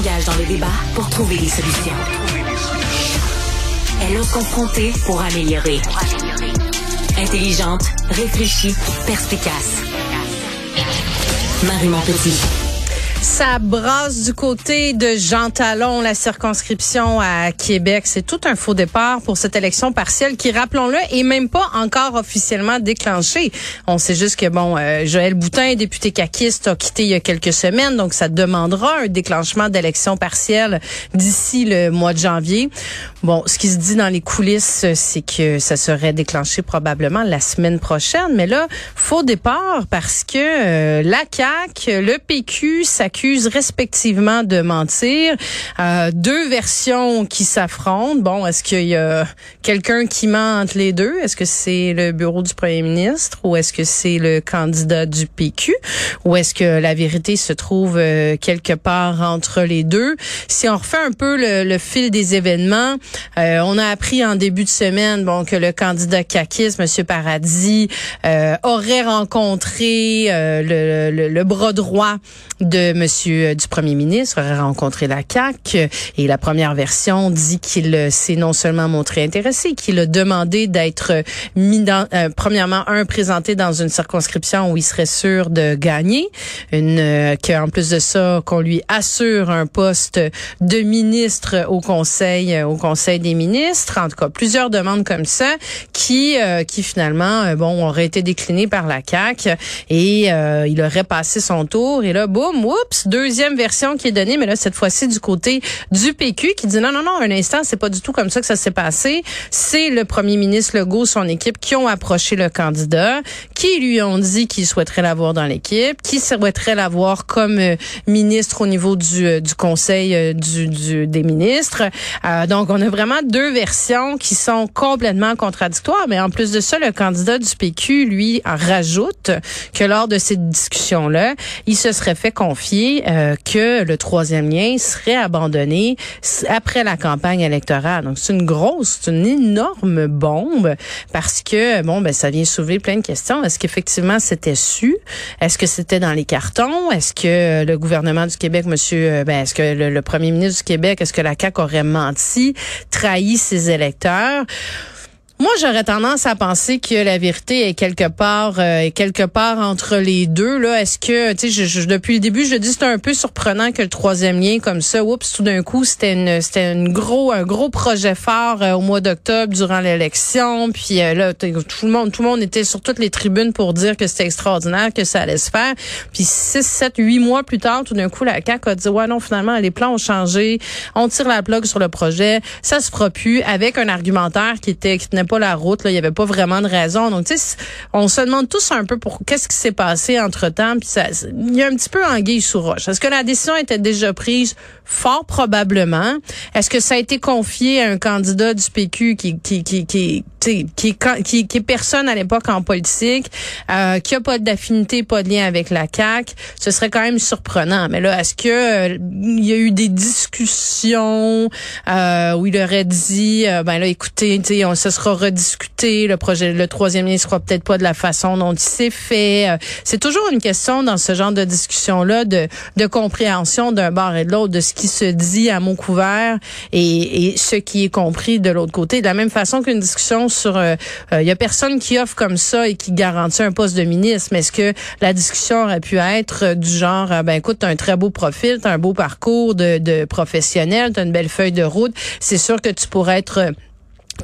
s'engage dans le débat pour trouver des solutions. Elle ose confronter pour améliorer. Intelligente, réfléchie, perspicace. Marie Montpetit. Ça brasse du côté de Jean Talon, la circonscription à Québec. C'est tout un faux départ pour cette élection partielle qui, rappelons-le, est même pas encore officiellement déclenchée. On sait juste que, bon, euh, Joël Boutin, député caquiste, a quitté il y a quelques semaines, donc ça demandera un déclenchement d'élection partielle d'ici le mois de janvier. Bon, ce qui se dit dans les coulisses, c'est que ça serait déclenché probablement la semaine prochaine. Mais là, faux départ parce que euh, la CAQ, le PQ, ça accusent respectivement de mentir. Euh, deux versions qui s'affrontent. Bon, est-ce qu'il y a quelqu'un qui ment entre les deux? Est-ce que c'est le bureau du premier ministre ou est-ce que c'est le candidat du PQ? Ou est-ce que la vérité se trouve euh, quelque part entre les deux? Si on refait un peu le, fil des événements, euh, on a appris en début de semaine bon que le candidat Kakis, M. Paradis, euh, aurait rencontré le, bras droit de Euh, du Premier ministre aurait rencontré la CAC et la première version dit qu'il euh, s'est non seulement montré intéressé, qu'il a demandé d'être euh, mis dans, premièrement un présenté dans une circonscription où il serait sûr de gagner, une qu'en plus de ça qu'on lui assure un poste de ministre au Conseil au Conseil des ministres, en tout cas plusieurs demandes comme ça qui qui finalement bon auraient été déclinées par la CAC et il aurait passé son tour et là boum oups deuxième version qui est donnée, mais là, cette fois-ci, du côté du PQ, qui dit non, non, non, un instant, c'est pas du tout comme ça que ça s'est passé. C'est le premier ministre Legault, son équipe, qui ont approché le candidat, qui lui ont dit qu'ils souhaiteraient l'avoir dans l'équipe, qui souhaiteraient l'avoir comme euh, ministre au niveau du, euh, du conseil euh, du, du, des ministres. donc, on a vraiment deux versions qui sont complètement contradictoires, mais en plus de ça, le candidat du PQ, lui, rajoute que lors de cette discussion-là, il se serait fait confier euh, que le troisième lien serait abandonné après la campagne électorale. Donc c'est une grosse, c'est une énorme bombe parce que bon ben ça vient soulever plein de questions. Est-ce qu'effectivement c'était su? Est-ce que c'était dans les cartons? Est-ce que le gouvernement du Québec, Monsieur, euh, ben est-ce que le, le premier ministre du Québec, est-ce que la CAQ aurait menti, trahi ses électeurs? Moi, j'aurais tendance à penser que la vérité est quelque part, euh, quelque part entre les deux. Là, est-ce que, tu sais, je, depuis le début, je dis c'est un peu surprenant que le troisième lien comme ça, oups, tout d'un coup, c'était une, c'était une gros, un gros projet fort euh, au mois d'octobre durant l'élection. Puis euh, là, tout le monde, tout le monde était sur toutes les tribunes pour dire que c'était extraordinaire, que ça allait se faire. Puis six, sept, huit mois plus tard, tout d'un coup, la CAQ a dit ouais non, finalement, les plans ont changé, on tire la plug sur le projet, ça se fera plus, avec un argumentaire qui était, qui pas la route. Là, il y avait pas vraiment de raison. Donc, tu sais, on se demande tous un peu pour qu'est-ce qui s'est passé entre temps. Puis ça, il y a un petit peu anguille sous roche. Est-ce que la décision était déjà prise? Fort probablement. Est-ce que ça a été confié à un candidat du PQ qui, qui, qui, qui qui, qui, qui est personne à l'époque en politique, euh, qui a pas d'affinité, pas de lien avec la CAC, ce serait quand même surprenant. Mais là, est-ce que euh, il y a eu des discussions euh, où il aurait dit, euh, ben là, écoutez, on se sera rediscuté, le projet, le troisième lien sera peut-être pas de la façon dont il s'est fait. Euh, c'est toujours une question dans ce genre de discussion-là de, de compréhension d'un bord et de l'autre, de ce qui se dit à mot couvert et, et ce qui est compris de l'autre côté. De la même façon qu'une discussion sur, il euh, euh, y a personne qui offre comme ça et qui garantit un poste de ministre. Mais est-ce que la discussion aurait pu être du genre, ben écoute, t'as un très beau profil, t'as un beau parcours de, de professionnel, t'as une belle feuille de route. C'est sûr que tu pourrais être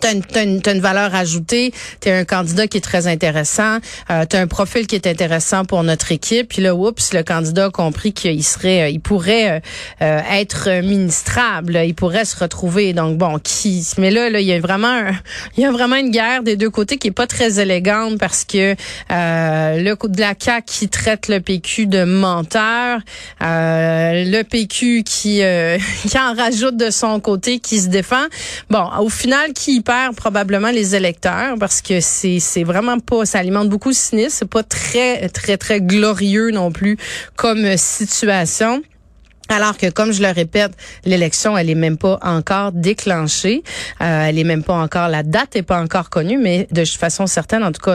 T'as une, as une, une, valeur ajoutée, tu un candidat qui est très intéressant, euh, tu as un profil qui est intéressant pour notre équipe. Puis là, oups, le candidat a compris qu'il serait, euh, il pourrait euh, être ministrable, il pourrait se retrouver. Donc bon, qui Mais là, là, il y a vraiment, il y a vraiment une guerre des deux côtés qui est pas très élégante parce que euh, le coup de la CAQ qui traite le PQ de menteur, euh, le PQ qui qui en rajoute de son côté, qui se défend. Bon, au final, qui probablement les électeurs parce que c'est c'est vraiment pas ça alimente beaucoup le cynisme, c'est pas très très très glorieux non plus comme situation. Alors que, comme je le répète, l'élection, elle est même pas encore déclenchée. Euh, elle est même pas encore, la date est pas encore connue, mais de façon certaine, en tout cas,